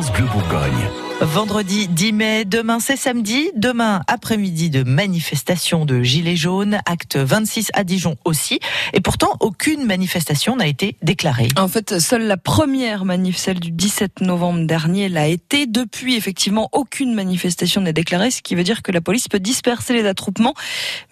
France Bleu Bourgogne. Vendredi 10 mai, demain c'est samedi, demain après-midi de manifestation de Gilets jaunes, acte 26 à Dijon aussi, et pourtant aucune manifestation n'a été déclarée. En fait, seule la première manif, celle du 17 novembre dernier, l'a été. Depuis, effectivement, aucune manifestation n'est déclarée, ce qui veut dire que la police peut disperser les attroupements,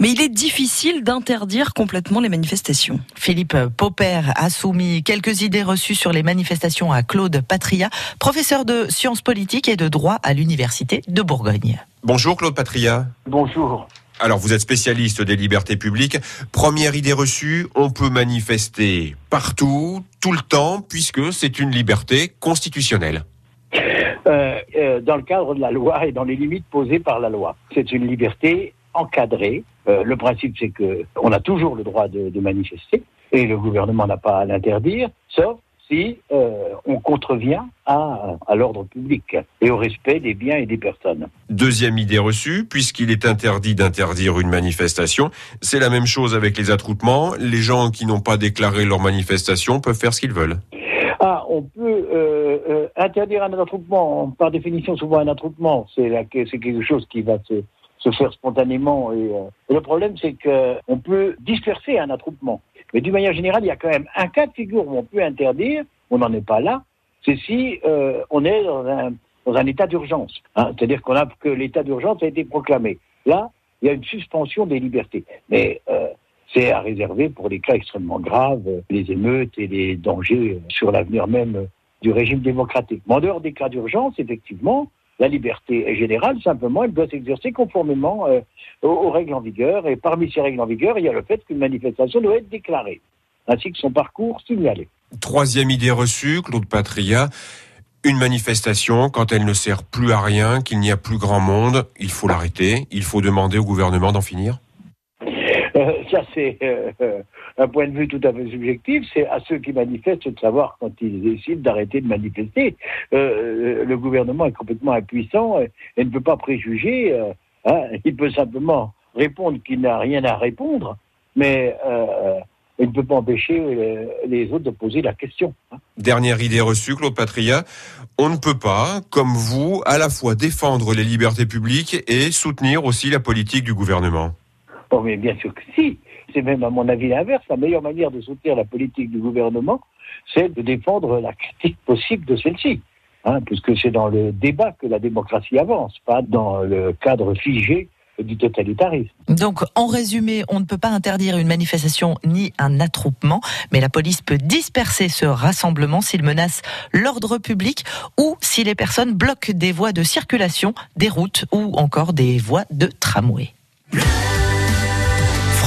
mais il est difficile d'interdire complètement les manifestations. Philippe Popper a soumis quelques idées reçues sur les manifestations à Claude Patria, professeur de sciences politiques et de droit à l'Université de Bourgogne. Bonjour Claude Patria. Bonjour. Alors vous êtes spécialiste des libertés publiques. Première idée reçue, on peut manifester partout, tout le temps, puisque c'est une liberté constitutionnelle. Euh, euh, dans le cadre de la loi et dans les limites posées par la loi. C'est une liberté encadrée. Euh, le principe, c'est que on a toujours le droit de, de manifester et le gouvernement n'a pas à l'interdire, sauf si euh, on contrevient à, à l'ordre public et au respect des biens et des personnes. Deuxième idée reçue, puisqu'il est interdit d'interdire une manifestation, c'est la même chose avec les attroupements. Les gens qui n'ont pas déclaré leur manifestation peuvent faire ce qu'ils veulent. Ah, on peut euh, euh, interdire un attroupement. Par définition, souvent un attroupement, c'est quelque chose qui va se, se faire spontanément. Et, euh, le problème, c'est que on peut disperser un attroupement. Mais d'une manière générale, il y a quand même un cas de figure où on peut interdire. On n'en est pas là. C'est si euh, on est dans un, dans un état d'urgence. hein. C'est-à-dire qu'on a que l'état d'urgence a été proclamé. Là, il y a une suspension des libertés. Mais euh, c'est à réserver pour des cas extrêmement graves, les émeutes et les dangers sur l'avenir même du régime démocratique. Mais en dehors des cas d'urgence, effectivement, la liberté est générale, simplement, elle doit s'exercer conformément euh, aux, aux règles en vigueur. Et parmi ces règles en vigueur, il y a le fait qu'une manifestation doit être déclarée, ainsi que son parcours signalé. Troisième idée reçue, Claude Patria, une manifestation, quand elle ne sert plus à rien, qu'il n'y a plus grand monde, il faut l'arrêter, il faut demander au gouvernement d'en finir? Euh, ça, c'est euh, euh, un point de vue tout à fait subjectif. C'est à ceux qui manifestent de savoir quand ils décident d'arrêter de manifester. Le gouvernement est complètement impuissant et, ne peut pas préjuger. hein. il peut simplement répondre qu'il n'a rien à répondre, mais il ne peut pas empêcher les autres de poser la question. hein. Dernière idée reçue, Claude Patria, on ne peut pas, comme vous, à la fois défendre les libertés publiques et soutenir aussi la politique du gouvernement. Bon, mais bien sûr que si. C'est même, à mon avis, l'inverse. La meilleure manière de soutenir la politique du gouvernement, c'est de défendre la critique possible de celle-ci. Hein, puisque c'est dans le débat que la démocratie avance, pas dans le cadre figé du totalitarisme. Donc, en résumé, on ne peut pas interdire une manifestation ni un attroupement, mais la police peut disperser ce rassemblement s'il menace l'ordre public ou si les personnes bloquent des voies de circulation, des routes ou encore des voies de tramway.